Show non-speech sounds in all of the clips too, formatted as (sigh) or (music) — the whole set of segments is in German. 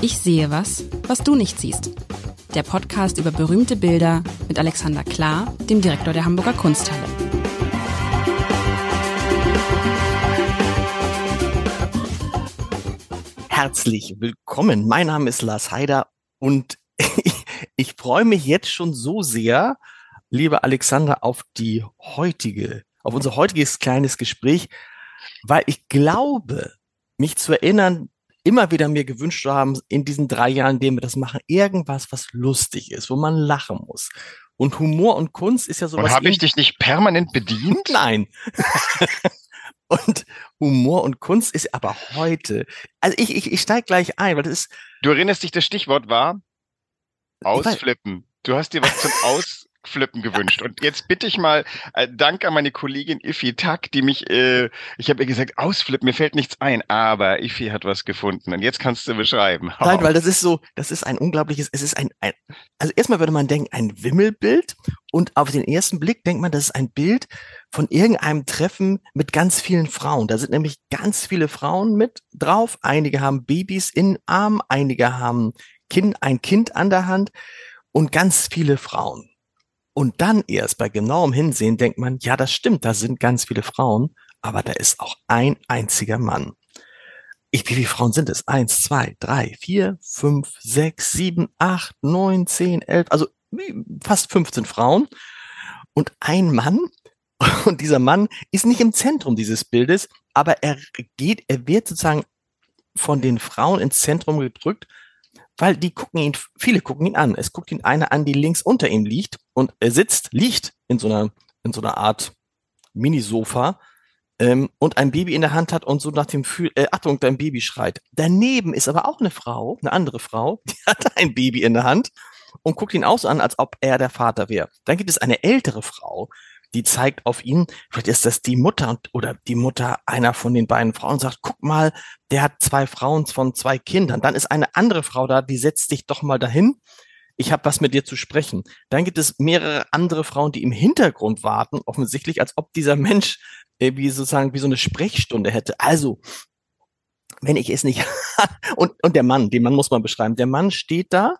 Ich sehe was, was du nicht siehst. Der Podcast über berühmte Bilder mit Alexander Klar, dem Direktor der Hamburger Kunsthalle. Herzlich willkommen. Mein Name ist Lars Heider und (laughs) ich, freue mich jetzt schon so sehr, lieber Alexander, auf die heutige, auf unser heutiges kleines Gespräch, weil ich glaube, mich zu erinnern, immer wieder mir gewünscht zu haben, in diesen drei Jahren, in denen wir das machen, irgendwas, was lustig ist, wo man lachen muss. Und Humor und Kunst ist ja sowas. Und habe ich dich nicht permanent bedient? (laughs) Nein. (laughs) und Humor und Kunst ist aber heute. Also ich, ich, ich steige gleich ein, weil das ist. Du erinnerst dich, das Stichwort war Ausflippen. Du hast dir was zum (laughs) Aus Flippen gewünscht. Und jetzt bitte ich mal, äh, Dank an meine Kollegin Iffy Tack, die mich, äh, ich habe ihr gesagt, ausflippen, mir fällt nichts ein, aber Iffy hat was gefunden. Und jetzt kannst du beschreiben. Nein, weil das ist so, das ist ein unglaubliches, es ist ein, ein also erstmal würde man denken, ein Wimmelbild und auf den ersten Blick denkt man, das ist ein Bild von irgendeinem Treffen mit ganz vielen Frauen. Da sind nämlich ganz viele Frauen mit drauf. Einige haben Babys in Arm, einige haben kind, ein Kind an der Hand und ganz viele Frauen. Und dann erst bei genauem Hinsehen denkt man, ja, das stimmt, da sind ganz viele Frauen, aber da ist auch ein einziger Mann. Ich, wie viele Frauen sind es? Eins, zwei, drei, vier, fünf, sechs, sieben, acht, neun, zehn, elf, also fast 15 Frauen und ein Mann. (laughs) Und dieser Mann ist nicht im Zentrum dieses Bildes, aber er geht, er wird sozusagen von den Frauen ins Zentrum gedrückt, weil die gucken ihn, viele gucken ihn an. Es guckt ihn eine an, die links unter ihm liegt und er sitzt, liegt in so einer, in so einer Art Minisofa ähm, und ein Baby in der Hand hat und so nach dem Fühl, äh, Achtung, dein Baby schreit. Daneben ist aber auch eine Frau, eine andere Frau, (laughs) die hat ein Baby in der Hand und guckt ihn auch so an, als ob er der Vater wäre. Dann gibt es eine ältere Frau, die zeigt auf ihn, vielleicht ist das die Mutter oder die Mutter einer von den beiden Frauen und sagt, guck mal, der hat zwei Frauen von zwei Kindern. Dann ist eine andere Frau da, die setzt sich doch mal dahin. Ich habe was mit dir zu sprechen. Dann gibt es mehrere andere Frauen, die im Hintergrund warten, offensichtlich, als ob dieser Mensch wie sozusagen wie so eine Sprechstunde hätte. Also, wenn ich es nicht (laughs) und und der Mann, den Mann muss man beschreiben. Der Mann steht da,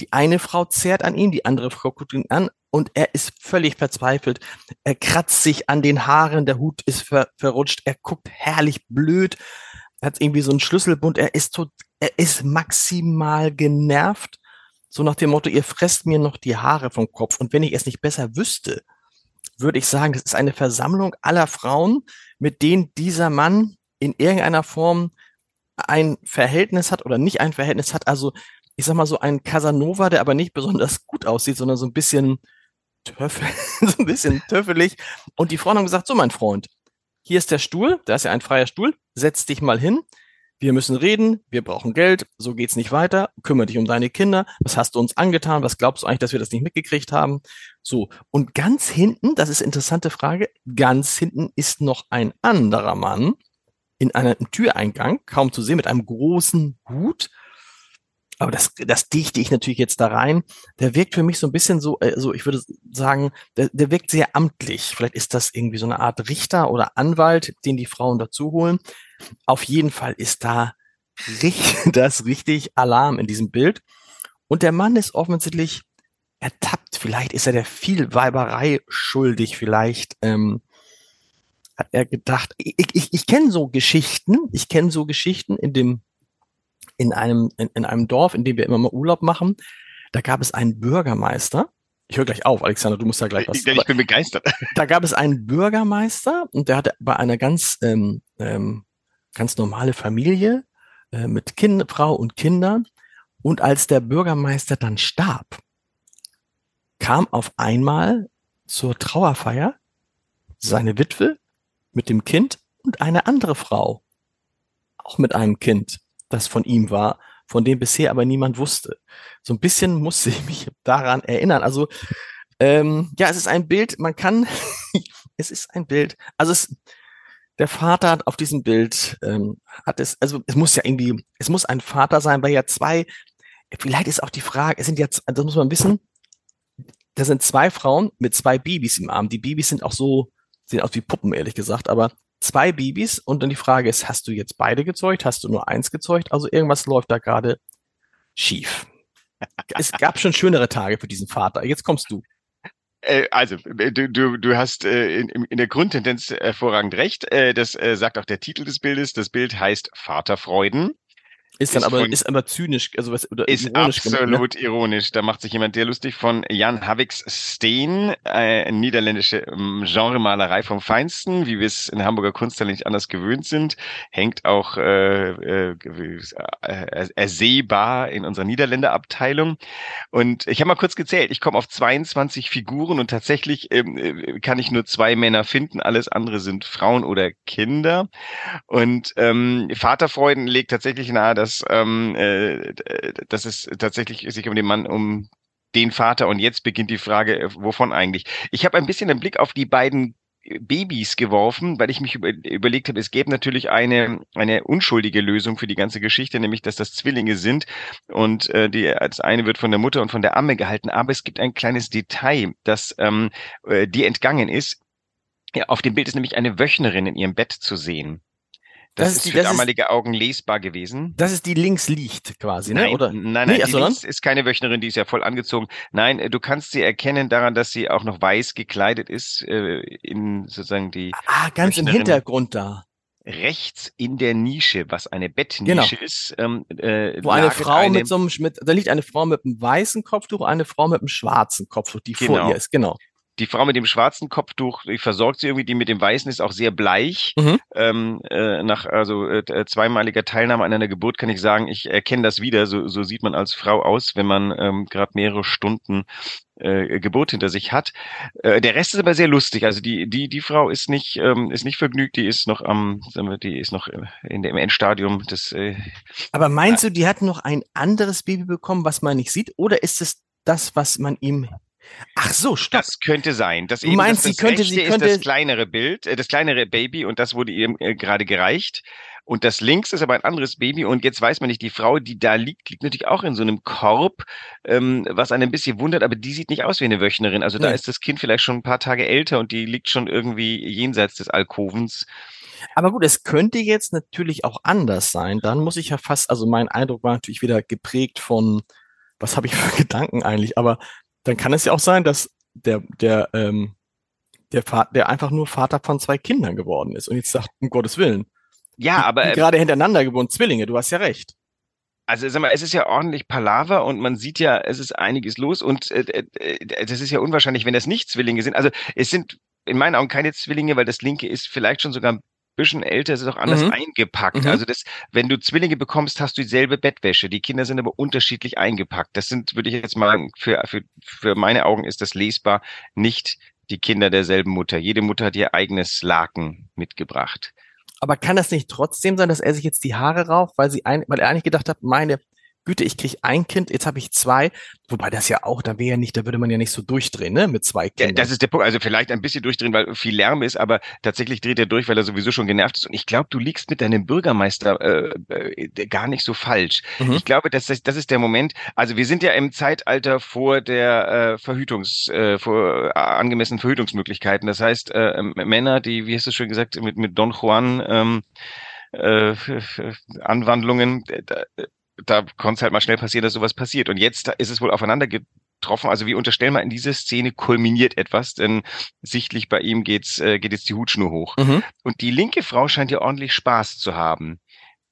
die eine Frau zerrt an ihm, die andere Frau guckt ihn an und er ist völlig verzweifelt. Er kratzt sich an den Haaren, der Hut ist ver verrutscht, er guckt herrlich blöd, hat irgendwie so einen Schlüsselbund, er ist tot, er ist maximal genervt, so nach dem Motto, ihr fresst mir noch die Haare vom Kopf und wenn ich es nicht besser wüsste, würde ich sagen, das ist eine Versammlung aller Frauen, mit denen dieser Mann in irgendeiner Form ein Verhältnis hat oder nicht ein Verhältnis hat. Also ich sag mal so ein Casanova, der aber nicht besonders gut aussieht, sondern so ein bisschen Töffel, (laughs) so ein bisschen töffelig. Und die Frauen haben gesagt, so mein Freund, hier ist der Stuhl, da ist ja ein freier Stuhl, setz dich mal hin. Wir müssen reden, wir brauchen Geld, so geht's nicht weiter. Kümmere dich um deine Kinder. Was hast du uns angetan? Was glaubst du eigentlich, dass wir das nicht mitgekriegt haben? So. Und ganz hinten, das ist eine interessante Frage, ganz hinten ist noch ein anderer Mann in einem Türeingang, kaum zu sehen, mit einem großen Hut aber das, das dichte ich natürlich jetzt da rein. Der wirkt für mich so ein bisschen so, äh, so ich würde sagen, der, der wirkt sehr amtlich. Vielleicht ist das irgendwie so eine Art Richter oder Anwalt, den die Frauen dazu holen. Auf jeden Fall ist da richtig, (laughs) das richtig Alarm in diesem Bild. Und der Mann ist offensichtlich ertappt. Vielleicht ist er der Vielweiberei schuldig. Vielleicht ähm, hat er gedacht, ich, ich, ich kenne so Geschichten, ich kenne so Geschichten in dem in einem, in, in einem Dorf, in dem wir immer mal Urlaub machen. Da gab es einen Bürgermeister. Ich höre gleich auf, Alexander, du musst da gleich was. Ich, ich bin begeistert. (laughs) Da gab es einen Bürgermeister und der hatte bei einer ganz, ähm, ähm, ganz normale Familie äh, mit kind, Frau und Kindern. Und als der Bürgermeister dann starb, kam auf einmal zur Trauerfeier seine Witwe mit dem Kind und eine andere Frau, auch mit einem Kind das von ihm war, von dem bisher aber niemand wusste. So ein bisschen musste ich mich daran erinnern. Also ähm, ja, es ist ein Bild, man kann, (laughs) es ist ein Bild, also es, der Vater auf diesem Bild ähm, hat es, also es muss ja irgendwie, es muss ein Vater sein, weil ja zwei, vielleicht ist auch die Frage, es sind jetzt, das muss man wissen, da sind zwei Frauen mit zwei Babys im Arm. Die Babys sind auch so, sehen aus wie Puppen, ehrlich gesagt, aber zwei Babys und dann die Frage ist, hast du jetzt beide gezeugt? Hast du nur eins gezeugt? Also irgendwas läuft da gerade schief. (laughs) Es gab schon schönere Tage für diesen Vater. Jetzt kommst du. Äh, also, äh, du, du, du hast äh, in, in der Grundtendenz hervorragend recht. Das sagt auch der Titel des Bildes. Das Bild heißt Vaterfreuden. Ist dann ist aber, ist aber zynisch, also was, oder ist ironisch absolut gemacht, ne? ironisch. Da macht sich jemand der lustig von Jan Havix Steen, äh, niederländische ähm, Genremalerei vom Feinsten, wie wir es in Hamburger Kunsthalle nicht anders gewöhnt sind, hängt auch äh, äh, äh, ersehbar in unserer Niederländerabteilung. Und ich habe mal kurz gezählt, ich komme auf 22 Figuren und tatsächlich ähm, äh, kann ich nur zwei Männer finden, alles andere sind Frauen oder Kinder. Und ähm, Vaterfreuden legt tatsächlich nahe, dass dass, ähm, äh, dass es tatsächlich sich um den Mann, um den Vater und jetzt beginnt die Frage, äh, wovon eigentlich. Ich habe ein bisschen einen Blick auf die beiden Babys geworfen, weil ich mich über, überlegt habe, es gäbe natürlich eine, eine unschuldige Lösung für die ganze Geschichte, nämlich dass das Zwillinge sind und äh, die, das eine wird von der Mutter und von der Amme gehalten, aber es gibt ein kleines Detail, das ähm, äh, die entgangen ist. Ja, auf dem Bild ist nämlich eine Wöchnerin in ihrem Bett zu sehen. Das, das ist, die, für damalige ist, Augen lesbar gewesen. Das ist die links liegt quasi, ne? Nein, Oder? Nein, nein, nee, die links ist keine Wöchnerin, die ist ja voll angezogen. Nein, äh, du kannst sie erkennen daran, dass sie auch noch weiß gekleidet ist, äh, in sozusagen die. Ah, ganz im Hintergrund da. Rechts in der Nische, was eine Bettnische genau. ist, ähm, äh, wo eine Frau eine, mit so einem, mit, da liegt eine Frau mit einem weißen Kopftuch, eine Frau mit einem schwarzen Kopftuch, die genau. vor ihr ist, genau die Frau mit dem schwarzen Kopftuch, die versorgt sie irgendwie, die mit dem weißen ist auch sehr bleich. Mhm. Ähm, äh, nach also äh, zweimaliger Teilnahme an einer Geburt kann ich sagen, ich erkenne das wieder. So, so sieht man als Frau aus, wenn man ähm, gerade mehrere Stunden äh, Geburt hinter sich hat. Äh, der Rest ist aber sehr lustig. Also die die die Frau ist nicht ähm, ist nicht vergnügt. Die ist noch am sagen wir, die ist noch in dem Endstadium des. Äh, aber meinst du, die hat noch ein anderes Baby bekommen, was man nicht sieht, oder ist es das, was man ihm Ach so, stopp. Das könnte sein. Das du meinst, das, sie könnte, sie könnte ist das kleinere Bild, äh, das kleinere Baby und das wurde ihr äh, gerade gereicht. Und das links ist aber ein anderes Baby und jetzt weiß man nicht, die Frau, die da liegt, liegt natürlich auch in so einem Korb, ähm, was einen ein bisschen wundert, aber die sieht nicht aus wie eine Wöchnerin. Also da ist das Kind vielleicht schon ein paar Tage älter und die liegt schon irgendwie jenseits des Alkovens. Aber gut, es könnte jetzt natürlich auch anders sein. Dann muss ich ja fast, also mein Eindruck war natürlich wieder geprägt von, was habe ich für (laughs) Gedanken eigentlich? Aber dann kann es ja auch sein, dass der, der, ähm, der, Vater, der einfach nur Vater von zwei Kindern geworden ist und jetzt sagt, um Gottes Willen. Ja, aber. Die gerade hintereinander geboren, Zwillinge, du hast ja recht. Also sag mal, es ist ja ordentlich Palaver und man sieht ja, es ist einiges los und äh, äh, das ist ja unwahrscheinlich, wenn das nicht Zwillinge sind. Also es sind in meinen Augen keine Zwillinge, weil das linke ist vielleicht schon sogar ein bisschen älter, es ist auch anders mhm. eingepackt. Mhm. Also das, wenn du Zwillinge bekommst, hast du dieselbe Bettwäsche. Die Kinder sind aber unterschiedlich eingepackt. Das sind, würde ich jetzt mal, für, für, für meine Augen ist das lesbar, nicht die Kinder derselben Mutter. Jede Mutter hat ihr eigenes Laken mitgebracht. Aber kann das nicht trotzdem sein, dass er sich jetzt die Haare rauft, weil sie ein, weil er eigentlich gedacht hat, meine Güte, ich kriege ein Kind, jetzt habe ich zwei. Wobei das ja auch, da wäre ja nicht, da würde man ja nicht so durchdrehen, ne, mit zwei Kindern. Ja, das ist der Punkt. Also vielleicht ein bisschen durchdrehen, weil viel Lärm ist, aber tatsächlich dreht er durch, weil er sowieso schon genervt ist. Und ich glaube, du liegst mit deinem Bürgermeister äh, äh, gar nicht so falsch. Mhm. Ich glaube, das, das, das ist der Moment. Also wir sind ja im Zeitalter vor der äh, Verhütungs, äh, vor äh, angemessenen Verhütungsmöglichkeiten. Das heißt, äh, Männer, die, wie hast du schon gesagt, mit, mit Don Juan ähm, äh, Anwandlungen, da konnte es halt mal schnell passieren, dass sowas passiert. Und jetzt ist es wohl aufeinander getroffen. Also wir unterstellen mal, in dieser Szene kulminiert etwas, denn sichtlich bei ihm geht's, äh, geht jetzt die Hutschnur hoch. Mhm. Und die linke Frau scheint ja ordentlich Spaß zu haben.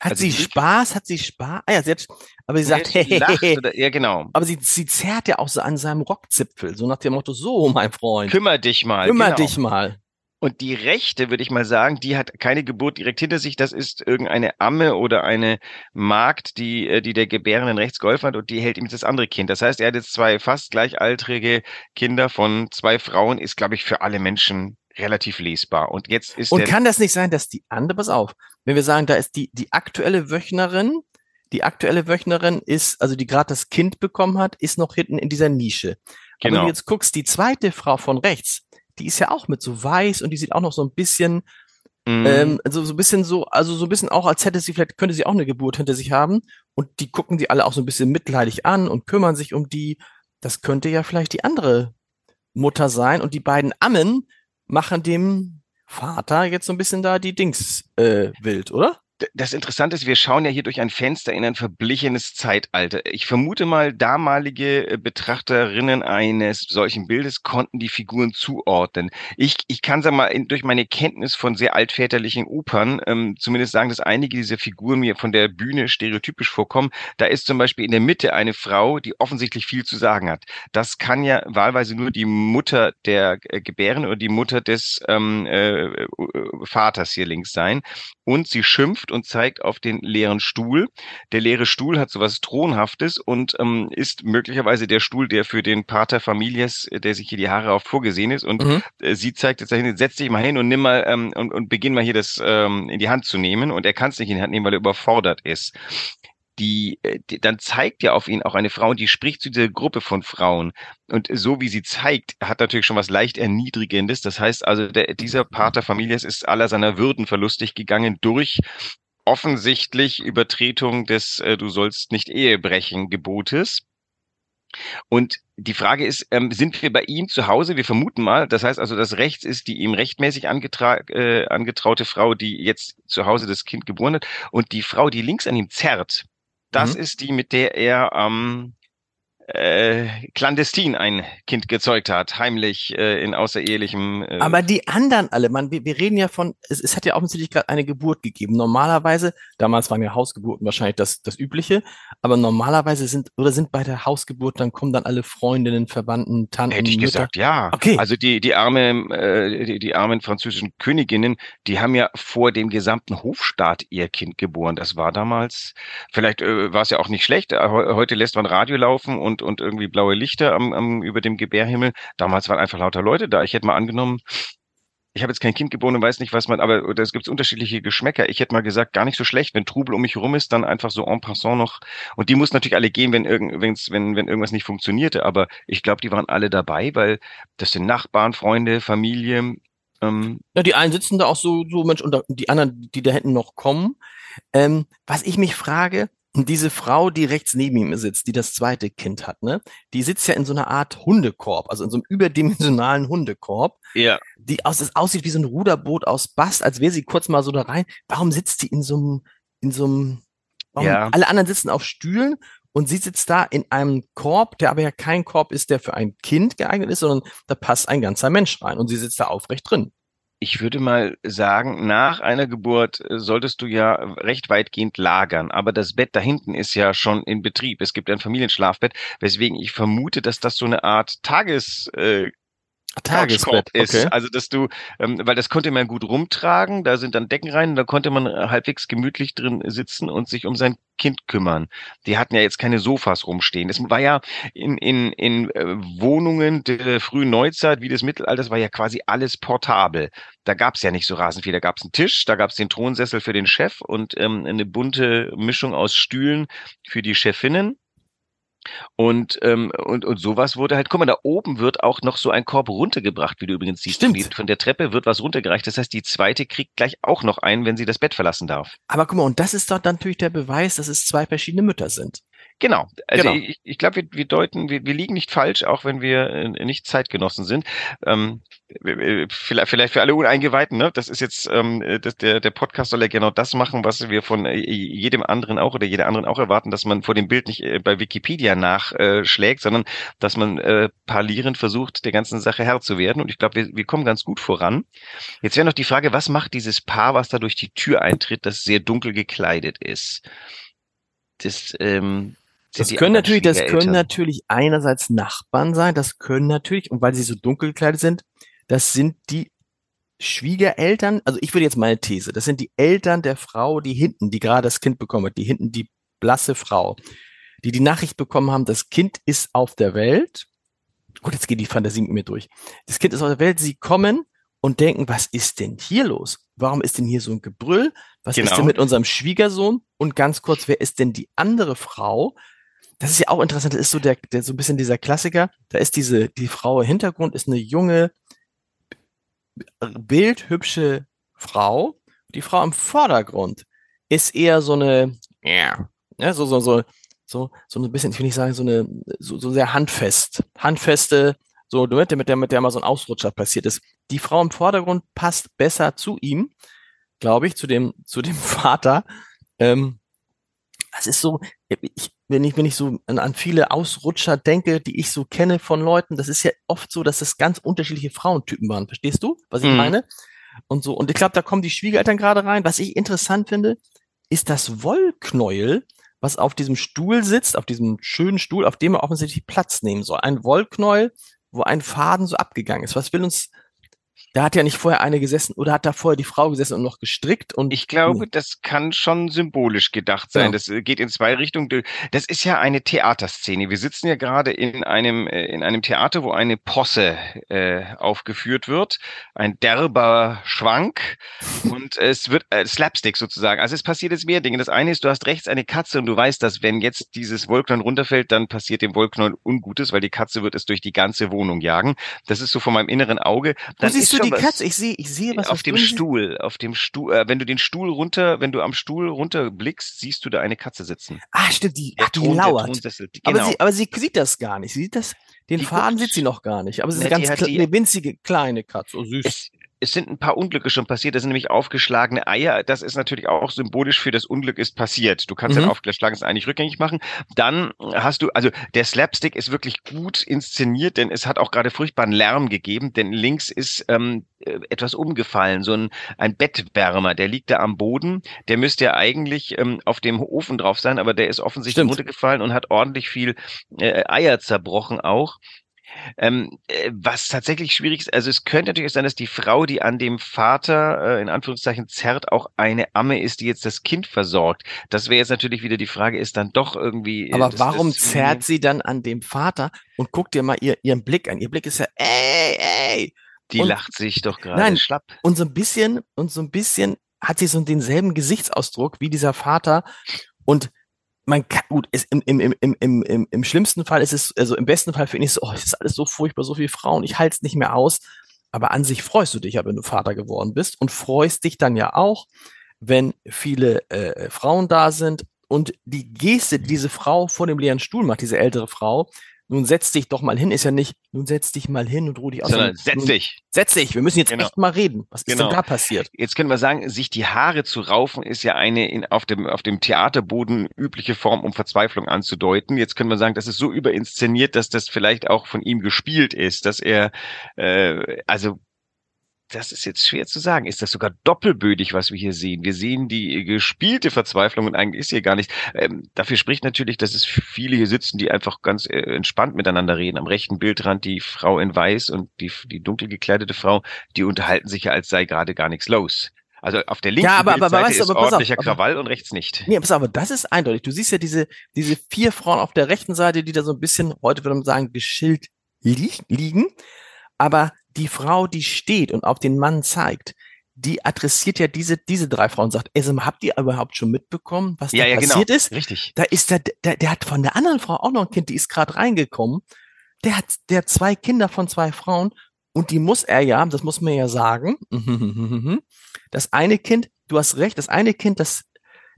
Hat also sie Spaß? Hat sie Spaß? Ah ja, sie hat, aber sie sagt, hey, hey, oder, ja genau. Aber sie, sie zerrt ja auch so an seinem Rockzipfel, so nach dem Motto, so mein Freund. Kümmer dich mal. Kümmer genau. dich mal. Und die Rechte, würde ich mal sagen, die hat keine Geburt direkt hinter sich. Das ist irgendeine Amme oder eine Magd, die, äh, die der Gebärenden rechts geholfen hat und die hält ihm das andere Kind. Das heißt, er hat jetzt zwei fast gleichaltrige Kinder von zwei Frauen, ist, glaube ich, für alle Menschen relativ lesbar. Und jetzt ist Und kann das nicht sein, dass die andere, pass auf, wenn wir sagen, da ist die, die aktuelle Wöchnerin, die aktuelle Wöchnerin ist, also die gerade das Kind bekommen hat, ist noch hinten in dieser Nische. Genau. Aber wenn du genau. jetzt guckst, die zweite Frau von rechts, die ist ja auch mit so weiß und die sieht auch noch so ein bisschen, mm. ähm, also so ein bisschen so, also so ein bisschen auch, als hätte sie vielleicht, könnte sie auch eine Geburt hinter sich haben. Und die gucken die alle auch so ein bisschen mitleidig an und kümmern sich um die. Das könnte ja vielleicht die andere Mutter sein. Und die beiden Ammen machen dem Vater jetzt so ein bisschen da die Dings äh, wild, oder? Das Interessante ist, wir schauen ja hier durch ein Fenster in ein verblichenes Zeitalter. Ich vermute mal, damalige äh, Betrachterinnen eines solchen Bildes konnten die Figuren zuordnen. Ich, ich kann sagen mal, durch meine Kenntnis von sehr altväterlichen Opern ähm, zumindest sagen, dass einige dieser Figuren mir von der Bühne stereotypisch vorkommen. Da ist zum Beispiel in der Mitte eine Frau, die offensichtlich viel zu sagen hat. Das kann ja wahlweise nur die Mutter der äh, Gebären oder die Mutter des ähm, äh, äh Vaters hier links sein. Und sie schimpft und zeigt auf den leeren Stuhl. Der leere Stuhl hat sowas Thronhaftes und ähm, ist möglicherweise der Stuhl, der für den Pater Familias, äh, der sich hier die Haare auf vorgesehen ist. Und mhm. äh, sie zeigt jetzt dahin, setz dich mal hin und nimm mal ähm, und, und beginn mal hier das ähm, in die Hand zu nehmen. Und er kann es nicht in die Hand nehmen, weil er überfordert ist die, äh, die, dann zeigt ja auf ihn auch eine Frau, die spricht zu dieser Gruppe von Frauen. Und so wie sie zeigt, hat natürlich schon was leicht Erniedrigendes. Das heißt also, der, dieser Pater Familias ist aller seiner Würden verlustig gegangen durch offensichtlich Übertretung des äh, Du sollst nicht Ehe brechen Gebotes. Und die Frage ist, ähm, sind wir bei ihm zu Hause? Wir vermuten mal, das heißt also, das Rechts ist die ihm rechtmäßig angetra äh, angetraute Frau, die jetzt zu Hause das Kind geboren hat. Und die Frau, die links an ihm zerrt, das mhm. ist die, mit der er ähm, äh, clandestin ein Kind gezeugt hat, heimlich äh, in außerehelichem. Äh Aber die anderen alle, man, wir, wir reden ja von, es, es hat ja offensichtlich gerade eine Geburt gegeben. Normalerweise, damals waren ja Hausgeburten wahrscheinlich das, das Übliche, aber normalerweise sind oder sind bei der Hausgeburt, dann kommen dann alle Freundinnen, Verwandten, Tanten. Hätte ich Mütter. gesagt, ja. Okay. Also die die arme äh, die, die armen französischen Königinnen, die haben ja vor dem gesamten Hofstaat ihr Kind geboren. Das war damals, vielleicht äh, war es ja auch nicht schlecht. Heute lässt man Radio laufen und und, und irgendwie blaue Lichter am, am, über dem Gebärhimmel. Damals waren einfach lauter Leute da. Ich hätte mal angenommen, ich habe jetzt kein Kind geboren und weiß nicht, was man, aber es gibt unterschiedliche Geschmäcker. Ich hätte mal gesagt, gar nicht so schlecht, wenn Trubel um mich herum ist, dann einfach so en passant noch. Und die muss natürlich alle gehen, wenn, irgend, wenn, wenn irgendwas nicht funktionierte. Aber ich glaube, die waren alle dabei, weil das sind Nachbarn, Freunde, Familie. Ähm. Ja, die einen sitzen da auch so, so Mensch, und die anderen, die da hätten noch kommen. Ähm, was ich mich frage, und diese Frau, die rechts neben ihm sitzt, die das zweite Kind hat, ne, die sitzt ja in so einer Art Hundekorb, also in so einem überdimensionalen Hundekorb, ja. die aus, es aussieht wie so ein Ruderboot aus Bast, als wäre sie kurz mal so da rein. Warum sitzt sie in so einem, in so einem, ja. alle anderen sitzen auf Stühlen und sie sitzt da in einem Korb, der aber ja kein Korb ist, der für ein Kind geeignet ist, sondern da passt ein ganzer Mensch rein und sie sitzt da aufrecht drin ich würde mal sagen, nach einer Geburt äh, solltest du ja recht weitgehend lagern. Aber das Bett da hinten ist ja schon in Betrieb. Es gibt ein Familienschlafbett, weswegen ich vermute, dass das so eine Art Tages, äh, Tagesbett ist. Okay. Also dass du, ähm, weil das konnte man gut rumtragen, da sind dann Decken rein, da konnte man halbwegs gemütlich drin sitzen und sich um sein Kind kümmern. Die hatten ja jetzt keine Sofas rumstehen. Das war ja in, in, in äh, Wohnungen der frühen Neuzeit wie des Mittelalters war ja quasi alles portabel. Da gab's ja nicht so rasend viel. Da gab's einen Tisch, da gab's den Thronsessel für den Chef und ähm, eine bunte Mischung aus Stühlen für die Chefinnen. Und, ähm, und, und sowas wurde halt, guck mal, da oben wird auch noch so ein Korb runtergebracht, wie du übrigens siehst. Stimmt. Von der Treppe wird was runtergereicht. Das heißt, die zweite kriegt gleich auch noch einen, wenn sie das Bett verlassen darf. Aber guck mal, und das ist doch natürlich der Beweis, dass es zwei verschiedene Mütter sind. Genau. Also genau. ich, ich glaube, wir, wir deuten, wir, wir liegen nicht falsch, auch wenn wir äh, nicht Zeitgenossen sind. Ähm, vielleicht, vielleicht für alle Uneingeweihten, ne? Das ist jetzt, ähm, das, der, der Podcast soll ja genau das machen, was wir von äh, jedem anderen auch oder jeder anderen auch erwarten, dass man vor dem Bild nicht äh, bei Wikipedia nachschlägt, sondern dass man äh, parlierend versucht, der ganzen Sache Herr zu werden. Und ich glaube, wir, wir kommen ganz gut voran. Jetzt wäre noch die Frage, was macht dieses Paar, was da durch die Tür eintritt, das sehr dunkel gekleidet ist? Das, ähm, das können natürlich, das können natürlich einerseits Nachbarn sein, das können natürlich, und weil sie so dunkel gekleidet sind, das sind die Schwiegereltern, also ich würde jetzt meine These, das sind die Eltern der Frau, die hinten, die gerade das Kind bekommen hat, die hinten die blasse Frau, die die Nachricht bekommen haben, das Kind ist auf der Welt. Gut, jetzt geht die Fantasie mit mir durch. Das Kind ist auf der Welt, sie kommen und denken, was ist denn hier los? Warum ist denn hier so ein Gebrüll? Was genau. ist denn genau. mit unserem Schwiegersohn? Und ganz kurz, wer ist denn die andere Frau? Das ist ja auch interessant, das ist so der, der so ein bisschen dieser Klassiker. Da ist diese, die Frau im Hintergrund ist eine junge, bildhübsche Frau. Die Frau im Vordergrund ist eher so eine, ja, so, so, so, so, so ein bisschen, ich will nicht sagen, so eine, so, so sehr handfest, handfeste, so, mit der, mit der, mit der mal so ein Ausrutscher passiert ist. Die Frau im Vordergrund passt besser zu ihm, glaube ich, zu dem, zu dem (laughs) Vater. Ähm, das ist so, ich, wenn ich, wenn ich so an, an viele Ausrutscher denke, die ich so kenne von Leuten, das ist ja oft so, dass das ganz unterschiedliche Frauentypen waren. Verstehst du, was ich mhm. meine? Und so, und ich glaube, da kommen die Schwiegereltern gerade rein. Was ich interessant finde, ist das Wollknäuel, was auf diesem Stuhl sitzt, auf diesem schönen Stuhl, auf dem er offensichtlich Platz nehmen soll. Ein Wollknäuel, wo ein Faden so abgegangen ist. Was will uns da hat ja nicht vorher eine gesessen oder hat da vorher die Frau gesessen und noch gestrickt und. Ich glaube, das kann schon symbolisch gedacht sein. Ja. Das äh, geht in zwei Richtungen. Das ist ja eine Theaterszene. Wir sitzen ja gerade in einem, äh, in einem Theater, wo eine Posse äh, aufgeführt wird. Ein derber Schwank und es wird äh, Slapstick sozusagen. Also es passiert jetzt mehr Dinge. Das eine ist, du hast rechts eine Katze und du weißt, dass wenn jetzt dieses Wollknäuel runterfällt, dann passiert dem Wollknäuel Ungutes, weil die Katze wird es durch die ganze Wohnung jagen. Das ist so von meinem inneren Auge. Dann siehst du die Katze? Ich sehe, ich sehe was auf dem Stuhl, auf dem Stuhl. Äh, wenn du den Stuhl runter, wenn du am Stuhl runter blickst, siehst du da eine Katze sitzen. Ah, stimmt, die, ach, die Thron, lauert. Genau. Aber, sie, aber sie sieht das gar nicht. Sie sieht das, den die Faden guckt, sieht sie noch gar nicht. Aber sie ist eine ganz die, eine winzige kleine Katze, oh süß. Es, es sind ein paar Unglücke schon passiert. Das sind nämlich aufgeschlagene Eier. Das ist natürlich auch symbolisch für das Unglück ist passiert. Du kannst mhm. ein aufgeschlagenes Ei nicht rückgängig machen. Dann hast du, also der Slapstick ist wirklich gut inszeniert, denn es hat auch gerade furchtbaren Lärm gegeben, denn links ist ähm, äh, etwas umgefallen, so ein, ein Bettwärmer, der liegt da am Boden. Der müsste ja eigentlich ähm, auf dem Ofen drauf sein, aber der ist offensichtlich Stimmt. runtergefallen und hat ordentlich viel äh, Eier zerbrochen auch. Ähm, äh, was tatsächlich schwierig ist, also es könnte natürlich sein, dass die Frau, die an dem Vater äh, in Anführungszeichen zerrt, auch eine Amme ist, die jetzt das Kind versorgt. Das wäre jetzt natürlich wieder die Frage, ist dann doch irgendwie. Äh, Aber das, warum das, zerrt sie dann an dem Vater und guckt dir mal ihr, ihren Blick an? Ihr Blick ist ja, ey, ey. Die und, lacht sich doch gerade nein, schlapp. Und so ein bisschen, und so ein bisschen hat sie so denselben Gesichtsausdruck wie dieser Vater und man kann, gut, ist im, im, im, im, im, im schlimmsten Fall ist es, also im besten Fall finde ich so, oh, es ist alles so furchtbar, so viele Frauen, ich halte es nicht mehr aus. Aber an sich freust du dich ja, wenn du Vater geworden bist und freust dich dann ja auch, wenn viele äh, Frauen da sind und die Geste, die diese Frau vor dem leeren Stuhl macht, diese ältere Frau, nun setz dich doch mal hin, ist ja nicht, nun setz dich mal hin und ruh dich aus. Sondern setz dich. Setz dich, wir müssen jetzt genau. echt mal reden. Was genau. ist denn genau. da passiert? Jetzt können wir sagen, sich die Haare zu raufen, ist ja eine in, auf, dem, auf dem Theaterboden übliche Form, um Verzweiflung anzudeuten. Jetzt können wir sagen, das ist so überinszeniert, dass das vielleicht auch von ihm gespielt ist, dass er, äh, also das ist jetzt schwer zu sagen. Ist das sogar doppelbödig, was wir hier sehen? Wir sehen die gespielte Verzweiflung und eigentlich ist hier gar nicht. Ähm, dafür spricht natürlich, dass es viele hier sitzen, die einfach ganz äh, entspannt miteinander reden. Am rechten Bildrand die Frau in Weiß und die, die dunkel gekleidete Frau, die unterhalten sich ja, als sei gerade gar nichts los. Also auf der linken ja, aber, aber, aber, weißt, ist aber, ordentlicher auf, Krawall und rechts nicht. Nee, pass auf, aber das ist eindeutig. Du siehst ja diese, diese vier Frauen auf der rechten Seite, die da so ein bisschen, heute würde man sagen, geschillt li liegen. Aber die Frau, die steht und auf den Mann zeigt, die adressiert ja diese, diese drei Frauen und sagt, ey, habt ihr überhaupt schon mitbekommen, was ja, da ja, passiert genau. ist? Richtig. Da ist der, der, der hat von der anderen Frau auch noch ein Kind, die ist gerade reingekommen. Der hat, der hat zwei Kinder von zwei Frauen und die muss er ja, das muss man ja sagen. (laughs) Das eine Kind, du hast recht, das eine Kind, das,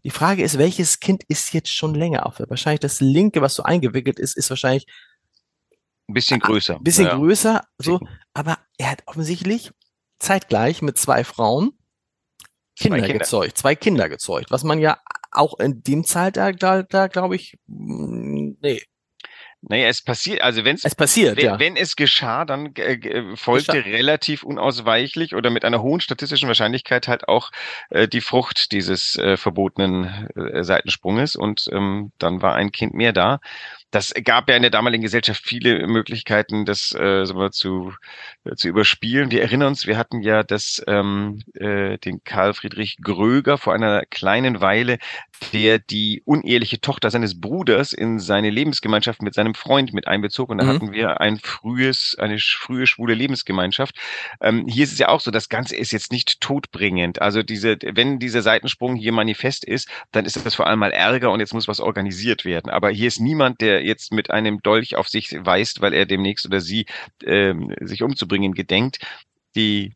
die Frage ist, welches Kind ist jetzt schon länger auf? Wahrscheinlich das linke, was so eingewickelt ist, ist wahrscheinlich ein bisschen größer. Ein bisschen ja. größer, so, aber er hat offensichtlich zeitgleich mit zwei Frauen Kinder, Kinder, gezeugt, zwei Kinder gezeugt, was man ja auch in dem Zeitalter, da glaube ich, mm, nee. Naja, es passiert, also wenn's, es passiert, wenn, ja. wenn es geschah, dann äh, folgte geschah. relativ unausweichlich oder mit einer hohen statistischen Wahrscheinlichkeit halt auch äh, die Frucht dieses äh, verbotenen äh, Seitensprunges und ähm, dann war ein Kind mehr da das gab ja in der damaligen Gesellschaft viele Möglichkeiten, das äh, wir, zu, äh, zu überspielen. Wir erinnern uns, wir hatten ja das, ähm, äh, den Karl Friedrich Gröger vor einer kleinen Weile, der die uneheliche Tochter seines Bruders in seine Lebensgemeinschaft mit seinem Freund mit einbezog. Und da mhm. hatten wir ein frühes, eine frühe schwule Lebensgemeinschaft. Ähm, hier ist es ja auch so, das Ganze ist jetzt nicht todbringend. Also diese, wenn dieser Seitensprung hier manifest ist, dann ist das vor allem mal Ärger und jetzt muss was organisiert werden. Aber hier ist niemand, der jetzt mit einem Dolch auf sich weist, weil er demnächst oder sie ähm, sich umzubringen gedenkt. Die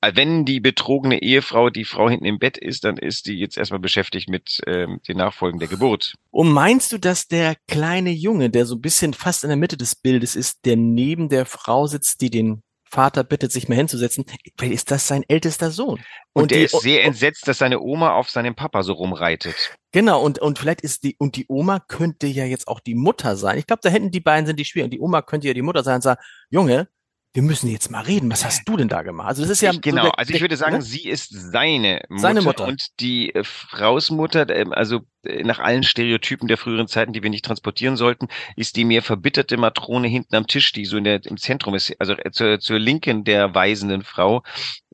äh, wenn die betrogene Ehefrau die Frau hinten im Bett ist, dann ist die jetzt erstmal beschäftigt mit ähm, den Nachfolgen der Geburt. Und meinst du, dass der kleine Junge, der so ein bisschen fast in der Mitte des Bildes ist, der neben der Frau sitzt, die den Vater bittet, sich mal hinzusetzen. Vielleicht ist das sein ältester Sohn. Und, Und der die- ist sehr entsetzt, dass seine Oma auf seinem Papa so rumreitet. Genau, und, und vielleicht ist die, und die Oma könnte ja jetzt auch die Mutter sein. Ich glaube, da hinten die beiden sind die schwierig. Und die Oma könnte ja die Mutter sein und sagen, Junge, wir müssen jetzt mal reden. Was hast du denn da gemacht? Also das ist ja ich, genau, so der- also ich würde sagen, ne? sie ist seine Mutter, Seine Mutter. und die äh, Frausmutter, äh, also äh, nach allen Stereotypen der früheren Zeiten, die wir nicht transportieren sollten, ist die mehr verbitterte Matrone hinten am Tisch, die so in der, im Zentrum ist, also äh, zur, zur Linken der weisenden Frau.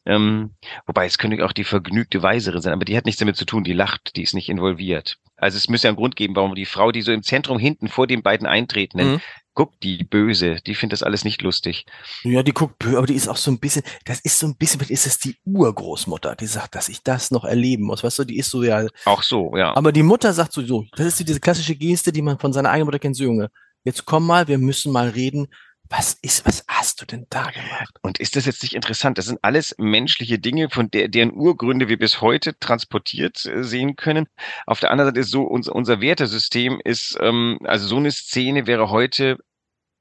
Ähm, wobei es könnte auch die vergnügte Weisere sein, aber die hat nichts damit zu tun, die lacht, die ist nicht involviert. Also es müsste einen Grund geben, warum die Frau, die so im Zentrum hinten vor den beiden Eintretenden, Mhm. Guckt, die Böse, die findet das alles nicht lustig. Ja, die guckt, bö- aber die ist auch so ein bisschen, das ist so ein bisschen, ist es die Urgroßmutter, die sagt, dass ich das noch erleben muss. Weißt du, die ist so ja, Auch so, ja. aber die Mutter sagt so, so, das ist so diese klassische Geste, die man von seiner eigenen Mutter kennt, so Junge, jetzt komm mal, wir müssen mal reden. Was ist, was hast du denn da gemacht? Und ist das jetzt nicht interessant? Das sind alles menschliche Dinge, von der, deren Urgründe wir bis heute transportiert äh, sehen können. Auf der anderen Seite ist so, unser, unser Wertesystem ist, ähm, also so eine Szene wäre heute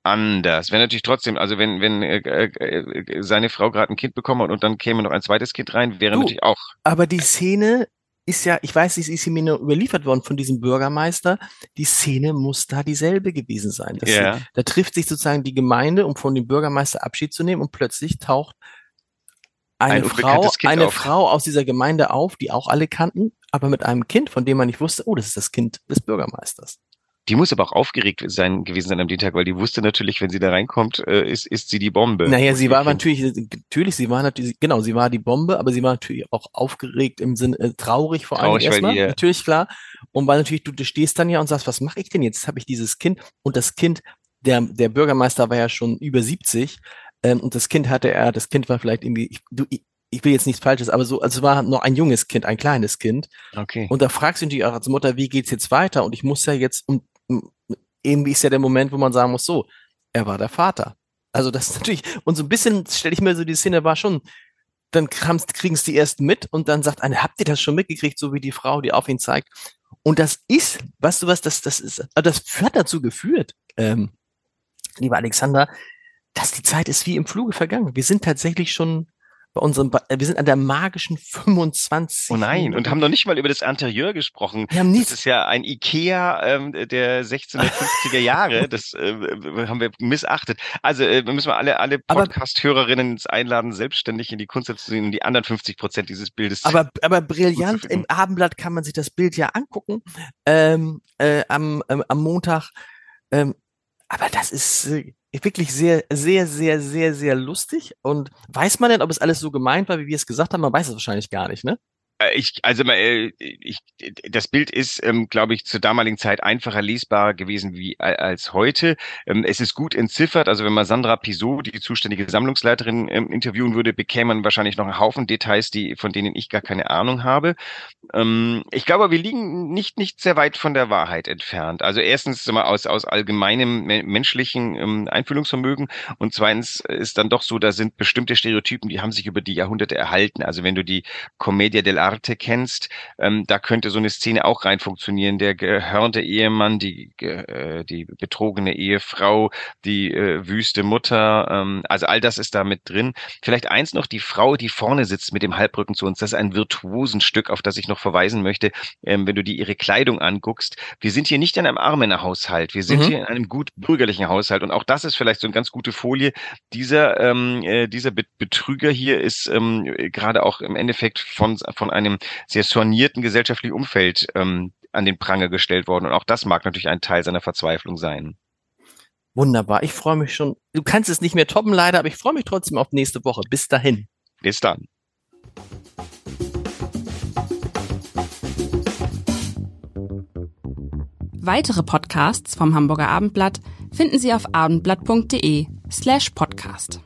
anders. Wäre natürlich trotzdem, also wenn, wenn äh, äh, seine Frau gerade ein Kind bekommen hat und dann käme noch ein zweites Kind rein, wäre Du, natürlich auch Aber die Szene ist ja, ich weiß nicht, sie ist mir nur überliefert worden von diesem Bürgermeister. Die Szene muss da dieselbe gewesen sein. dass sie- Da trifft sich sozusagen die Gemeinde, um von dem Bürgermeister Abschied zu nehmen und plötzlich taucht eine Ein Frau, eine auf. Frau aus dieser Gemeinde auf, die auch alle kannten, aber mit einem Kind, von dem man nicht wusste, oh, das ist das Kind des Bürgermeisters. Die muss aber auch aufgeregt sein gewesen sein am Dienstag, weil die wusste natürlich, wenn sie da reinkommt, äh, ist, ist sie die Bombe. Naja, Und sie war natürlich, natürlich, sie war natürlich, genau, sie war die Bombe, aber sie war natürlich auch aufgeregt im Sinne, äh, traurig vor allem erstmal, ihr- natürlich klar. Und weil natürlich du, du stehst dann ja und sagst, was mache ich denn jetzt? Habe ich dieses Kind und das Kind, der, der Bürgermeister war ja schon über 70 ähm, und das Kind hatte er, das Kind war vielleicht irgendwie, ich, du, ich, ich will jetzt nichts Falsches, aber so, also es war noch ein junges Kind, ein kleines Kind. Okay. Und da fragst du natürlich auch als Mutter, wie geht's jetzt weiter? Und ich muss ja jetzt, um, irgendwie ist ja der Moment, wo man sagen muss, so, er war der Vater. Also das ist natürlich, und so ein bisschen stelle ich mir so die Szene war schon, dann kriegen es die ersten mit und dann sagt eine, habt ihr das schon mitgekriegt, so wie die Frau, die auf ihn zeigt? Und das ist, weißt du was, das, das ist, also das hat dazu geführt, ähm, lieber Alexander, dass die Zeit ist wie im Fluge vergangen. Wir sind tatsächlich schon bei unserem, Ba- wir sind an der magischen 25. Oh nein, und haben noch nicht mal über das Interieur gesprochen. wir haben Das nichts. ist ja ein Ikea ähm, der 1650er (laughs) Jahre. Das äh, haben wir missachtet. Also äh, müssen wir alle, alle Podcast-Hörerinnen einladen, selbstständig in die Kunst zu sehen und die anderen 50 Prozent dieses Bildes. Aber, aber brillant, im Abendblatt kann man sich das Bild ja angucken, ähm, äh, am, ähm, am Montag. Ähm, aber das ist äh, wirklich sehr, sehr, sehr, sehr, sehr lustig. Und weiß man denn, ob es alles so gemeint war, wie wir es gesagt haben? Man weiß es wahrscheinlich gar nicht, ne? Äh, Ich, also äh, ich, das Bild ist, ähm, glaube ich, zur damaligen Zeit einfacher lesbar gewesen wie als heute. Ähm, es ist gut entziffert. Also wenn man Sandra Pisot, die zuständige Sammlungsleiterin, ähm, interviewen würde, bekäme man wahrscheinlich noch einen Haufen Details, die von denen ich gar keine Ahnung habe. Ähm, ich glaube, wir liegen nicht nicht sehr weit von der Wahrheit entfernt. Also erstens mal, aus aus allgemeinem me menschlichen ähm, Einfühlungsvermögen und zweitens ist dann doch so, da sind bestimmte Stereotypen, die haben sich über die Jahrhunderte erhalten. Also wenn du die Commedia dell'arte kennst, ähm, da könnte so eine Szene auch rein funktionieren. Der gehörnte Ehemann, die, äh, die betrogene Ehefrau, die äh, wüste Mutter, ähm, also all das ist da mit drin. Vielleicht eins noch, die Frau, die vorne sitzt mit dem Halbrücken zu uns, das ist ein virtuosen Stück, auf das ich noch verweisen möchte, ähm, wenn du dir ihre Kleidung anguckst. Wir sind hier nicht in einem Armenhaushalt, wir sind Mhm. hier in einem gut bürgerlichen Haushalt und auch das ist vielleicht so eine ganz gute Folie. Dieser, ähm, äh, dieser Be Betrüger hier ist ähm, äh, gerade auch im Endeffekt von, von einem sehr soignierten gesellschaftlichen Umfeld ähm, an den Pranger gestellt worden. Und auch das mag natürlich ein Teil seiner Verzweiflung sein. Wunderbar. Ich freue mich schon. Du kannst es nicht mehr toppen, leider, aber ich freue mich trotzdem auf nächste Woche. Bis dahin. Bis dann. Weitere Podcasts vom Hamburger Abendblatt finden Sie auf abendblatt.de slash podcast.